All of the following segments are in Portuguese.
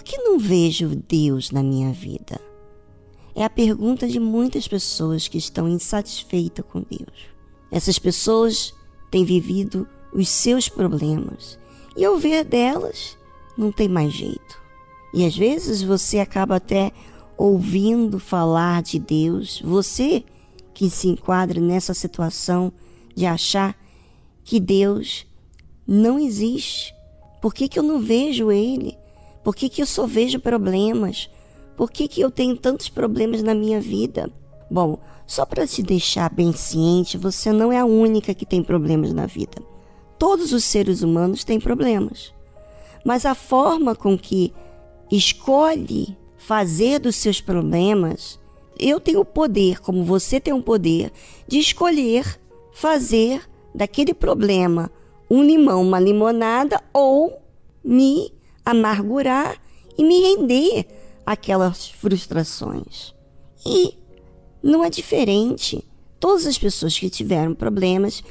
por que não vejo Deus na minha vida? É a pergunta de muitas pessoas que estão insatisfeitas com Deus. Essas pessoas têm vivido os seus problemas e ao ver delas, não tem mais jeito. E às vezes você acaba até ouvindo falar de Deus, você que se enquadra nessa situação de achar que Deus não existe. Por que, que eu não vejo Ele? Por que, que eu só vejo problemas? Por que, que eu tenho tantos problemas na minha vida? Bom, só para te deixar bem ciente, você não é a única que tem problemas na vida. Todos os seres humanos têm problemas. Mas a forma com que escolhe fazer dos seus problemas, eu tenho o poder, como você tem o poder, de escolher fazer daquele problema um limão, uma limonada ou me amargurar e me render aquelas frustrações. E não é diferente. Todas as pessoas que tiveram problemas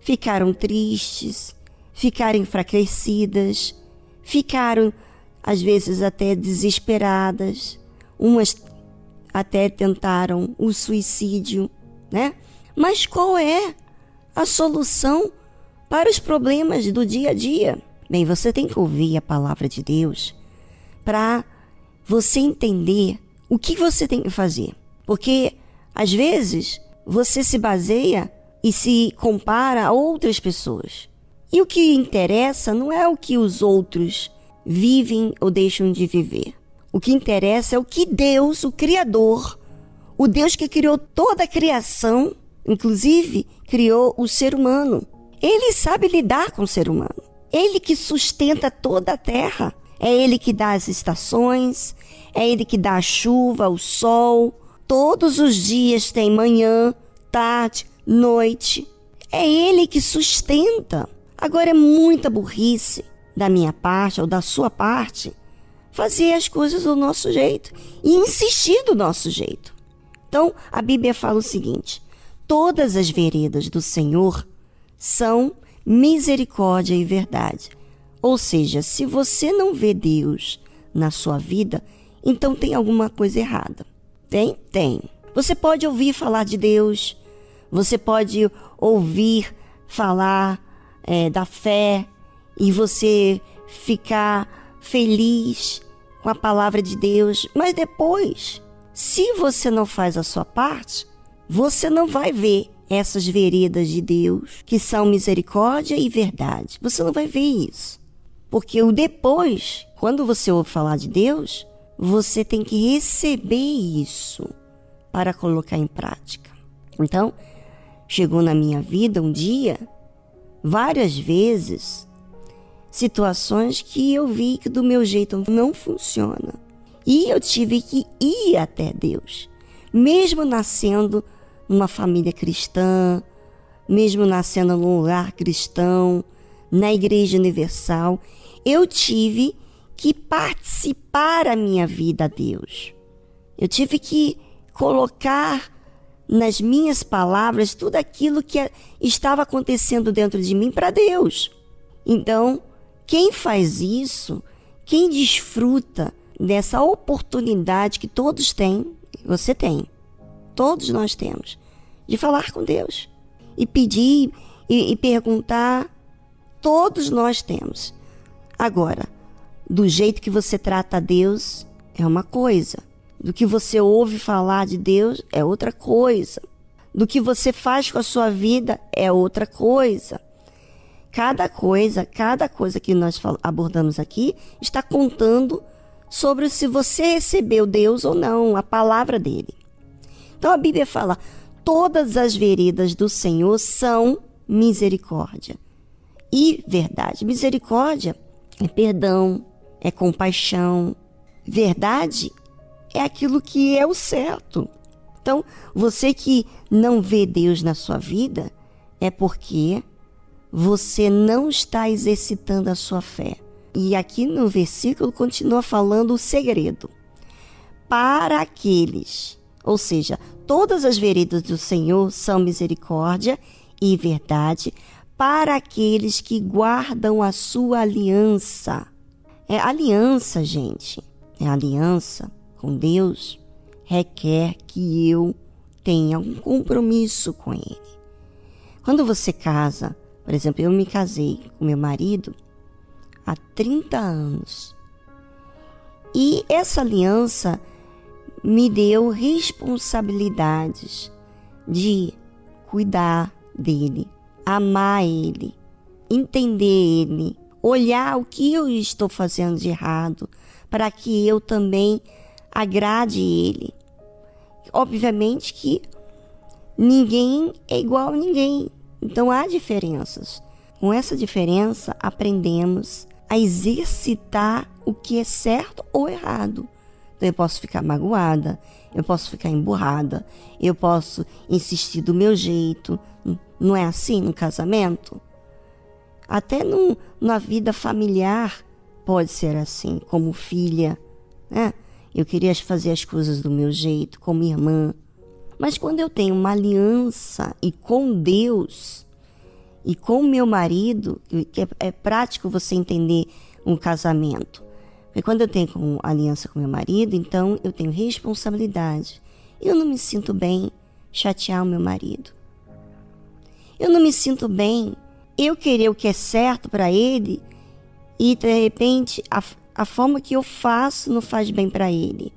ficaram tristes, ficaram enfraquecidas, ficaram às vezes até desesperadas, umas até tentaram o suicídio, né? Mas qual é a solução para os problemas do dia a dia? Bem, você tem que ouvir a palavra de Deus para você entender o que você tem que fazer. Porque às vezes você se baseia e se compara a outras pessoas. E o que interessa não é o que os outros vivem ou deixam de viver. O que interessa é o que Deus, o Criador, o Deus que criou toda a criação, inclusive criou o ser humano. Ele sabe lidar com o ser humano. Ele que sustenta toda a terra. É ele que dá as estações, é ele que dá a chuva, o sol. Todos os dias tem manhã, tarde, noite. É ele que sustenta. Agora é muita burrice da minha parte ou da sua parte fazer as coisas do nosso jeito e insistir do nosso jeito. Então, a Bíblia fala o seguinte: todas as veredas do Senhor são misericórdia e verdade. Ou seja, se você não vê Deus na sua vida, então tem alguma coisa errada. Tem? Tem. Você pode ouvir falar de Deus, você pode ouvir falar é, da fé e você ficar feliz com a palavra de Deus, mas depois, se você não faz a sua parte, você não vai ver essas veredas de Deus que são misericórdia e verdade. Você não vai ver isso. Porque o depois, quando você ouve falar de Deus, você tem que receber isso para colocar em prática. Então, chegou na minha vida um dia, várias vezes, situações que eu vi que do meu jeito não funciona. E eu tive que ir até Deus, mesmo nascendo numa família cristã, mesmo nascendo num lugar cristão, na Igreja Universal, eu tive que participar a minha vida a Deus. Eu tive que colocar nas minhas palavras tudo aquilo que estava acontecendo dentro de mim para Deus. Então, quem faz isso, quem desfruta dessa oportunidade que todos têm, você tem, todos nós temos, de falar com Deus e pedir e, e perguntar, todos nós temos. Agora, do jeito que você trata a Deus é uma coisa, do que você ouve falar de Deus é outra coisa. Do que você faz com a sua vida é outra coisa. Cada coisa, cada coisa que nós abordamos aqui está contando sobre se você recebeu Deus ou não, a palavra dele. Então a Bíblia fala: todas as veredas do Senhor são misericórdia e verdade. Misericórdia é perdão, é compaixão. Verdade é aquilo que é o certo. Então, você que não vê Deus na sua vida, é porque você não está exercitando a sua fé. E aqui no versículo continua falando o segredo. Para aqueles, ou seja, todas as veredas do Senhor são misericórdia e verdade para aqueles que guardam a sua aliança. É aliança, gente. A aliança com Deus requer que eu tenha um compromisso com Ele. Quando você casa, por exemplo, eu me casei com meu marido há 30 anos. E essa aliança me deu responsabilidades de cuidar dele, amar ele, entender ele, olhar o que eu estou fazendo de errado, para que eu também agrade ele. Obviamente que ninguém é igual a ninguém, então há diferenças. Com essa diferença, aprendemos a exercitar o que é certo ou errado. Então, eu posso ficar magoada, eu posso ficar emburrada, eu posso insistir do meu jeito. Não é assim no casamento? Até no, na vida familiar pode ser assim, como filha, né? Eu queria fazer as coisas do meu jeito, como irmã. Mas quando eu tenho uma aliança e com Deus e com meu marido, que é, é prático você entender um casamento. Porque quando eu tenho aliança com meu marido, então eu tenho responsabilidade. Eu não me sinto bem chatear o meu marido. Eu não me sinto bem eu querer o que é certo para ele e de repente a, a forma que eu faço não faz bem para ele.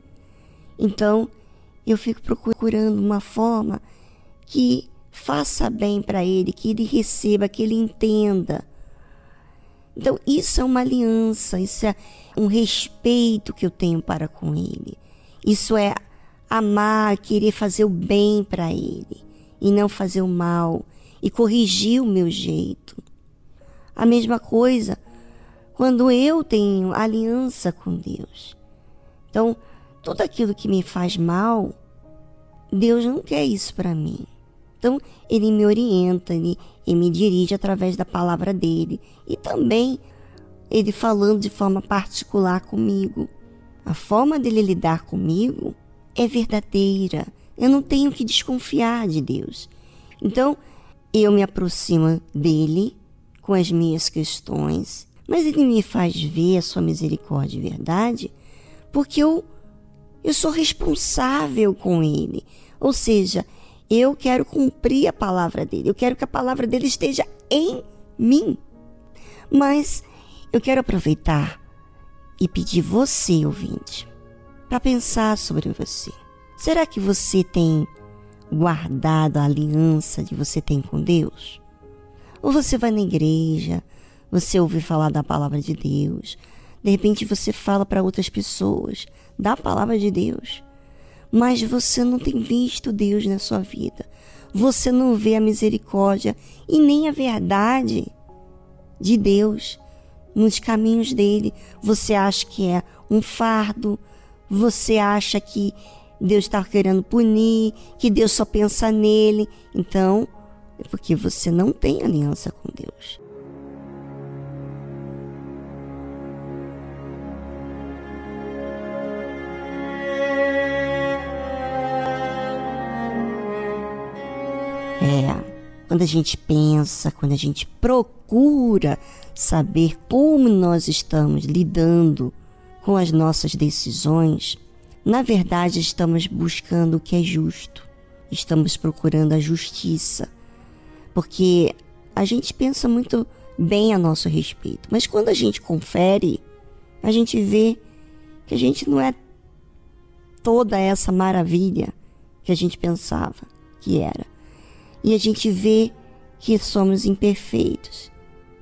Então, eu fico procurando uma forma que faça bem para ele, que ele receba, que ele entenda. Então, isso é uma aliança, isso é um respeito que eu tenho para com ele. Isso é amar, querer fazer o bem para ele e não fazer o mal e corrigir o meu jeito. A mesma coisa quando eu tenho aliança com Deus. Então, tudo aquilo que me faz mal, Deus não quer isso para mim. Então, ele me orienta, ele, me dirige através da palavra dele e também ele falando de forma particular comigo. A forma dele lidar comigo é verdadeira. Eu não tenho que desconfiar de Deus. Então, eu me aproximo dele com as minhas questões, mas ele me faz ver a sua misericórdia e verdade, porque eu eu sou responsável com ele. Ou seja, eu quero cumprir a palavra dele. Eu quero que a palavra dele esteja em mim. Mas eu quero aproveitar e pedir você, ouvinte, para pensar sobre você. Será que você tem guardado a aliança que você tem com Deus? Ou você vai na igreja, você ouve falar da palavra de Deus, de repente você fala para outras pessoas da palavra de Deus, mas você não tem visto Deus na sua vida. Você não vê a misericórdia e nem a verdade de Deus nos caminhos dele. Você acha que é um fardo, você acha que Deus está querendo punir, que Deus só pensa nele. Então, é porque você não tem aliança com Deus. É, quando a gente pensa, quando a gente procura saber como nós estamos lidando com as nossas decisões, na verdade estamos buscando o que é justo, estamos procurando a justiça, porque a gente pensa muito bem a nosso respeito, mas quando a gente confere, a gente vê que a gente não é toda essa maravilha que a gente pensava que era e a gente vê que somos imperfeitos,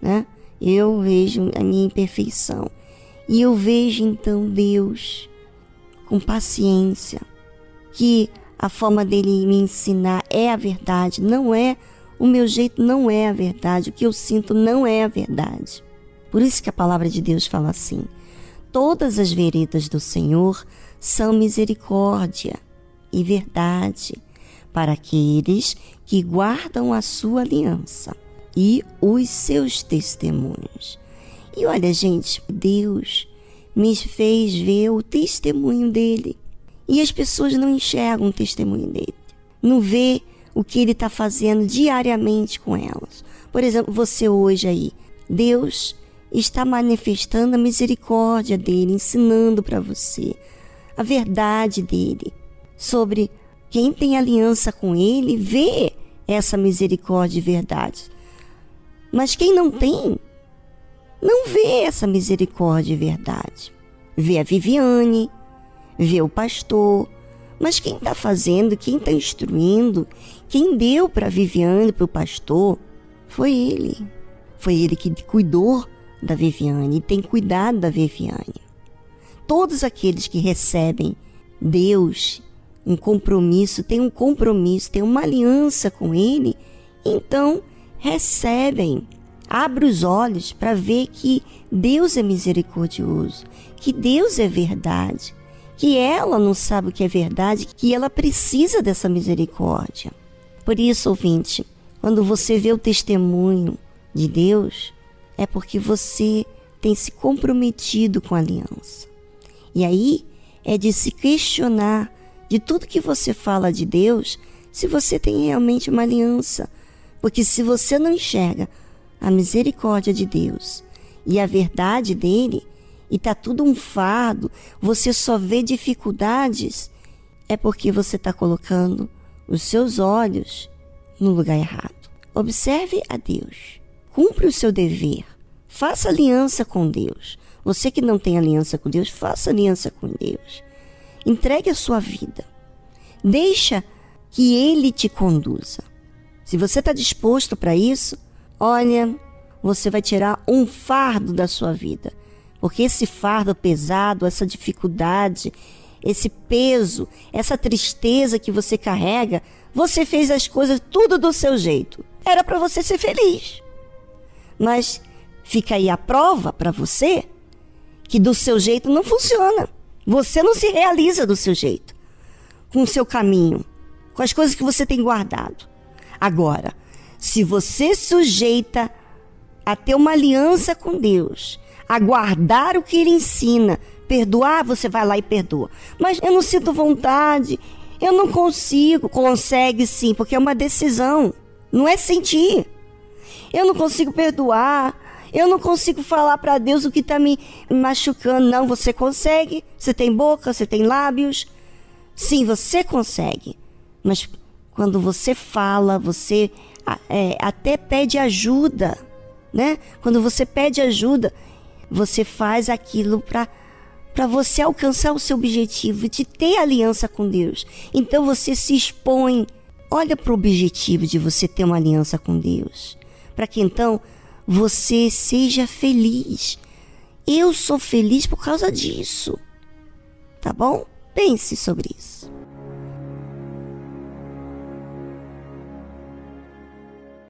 né? Eu vejo a minha imperfeição e eu vejo então Deus com paciência, que a forma dele me ensinar é a verdade, não é o meu jeito não é a verdade, o que eu sinto não é a verdade. Por isso que a palavra de Deus fala assim: todas as veredas do Senhor são misericórdia e verdade para aqueles que guardam a sua aliança e os seus testemunhos. E olha, gente, Deus me fez ver o testemunho dele. E as pessoas não enxergam o testemunho dele. Não vê o que ele está fazendo diariamente com elas. Por exemplo, você hoje aí, Deus está manifestando a misericórdia dele, ensinando para você a verdade dele sobre quem tem aliança com ele, vê essa misericórdia e verdade. Mas quem não tem, não vê essa misericórdia e verdade. Vê a Viviane, vê o pastor, mas quem está fazendo, quem está instruindo, quem deu para a Viviane, para o pastor, foi ele. Foi ele que cuidou da Viviane e tem cuidado da Viviane. Todos aqueles que recebem Deus um compromisso, tem um compromisso, tem uma aliança com Ele, então recebem. Abre os olhos para ver que Deus é misericordioso, que Deus é verdade, que ela não sabe o que é verdade, que ela precisa dessa misericórdia. Por isso, ouvinte, quando você vê o testemunho de Deus, é porque você tem se comprometido com a aliança. E aí é de se questionar de tudo que você fala de Deus, se você tem realmente uma aliança. Porque se você não enxerga a misericórdia de Deus e a verdade dele, e tá tudo um fardo, você só vê dificuldades, é porque você está colocando os seus olhos no lugar errado. Observe a Deus. Cumpre o seu dever. Faça aliança com Deus. Você que não tem aliança com Deus, faça aliança com Deus. Entregue a sua vida. Deixa que Ele te conduza. Se você está disposto para isso, olha, você vai tirar um fardo da sua vida. Porque esse fardo pesado, essa dificuldade, esse peso, essa tristeza que você carrega, você fez as coisas tudo do seu jeito. Era para você ser feliz. Mas fica aí a prova para você que do seu jeito não funciona. Você não se realiza do seu jeito, com o seu caminho, com as coisas que você tem guardado. Agora, se você sujeita a ter uma aliança com Deus, a guardar o que Ele ensina, perdoar, você vai lá e perdoa. Mas eu não sinto vontade, eu não consigo. Consegue sim, porque é uma decisão, não é sentir. Eu não consigo perdoar, eu não consigo falar para Deus o que está me machucando. Não, você consegue. Você tem boca, você tem lábios. Sim, você consegue. Mas quando você fala, você é, até pede ajuda, né? Quando você pede ajuda, você faz aquilo para para você alcançar o seu objetivo de ter aliança com Deus. Então você se expõe. Olha para o objetivo de você ter uma aliança com Deus, para que então você seja feliz. Eu sou feliz por causa disso. Tá bom? Pense sobre isso.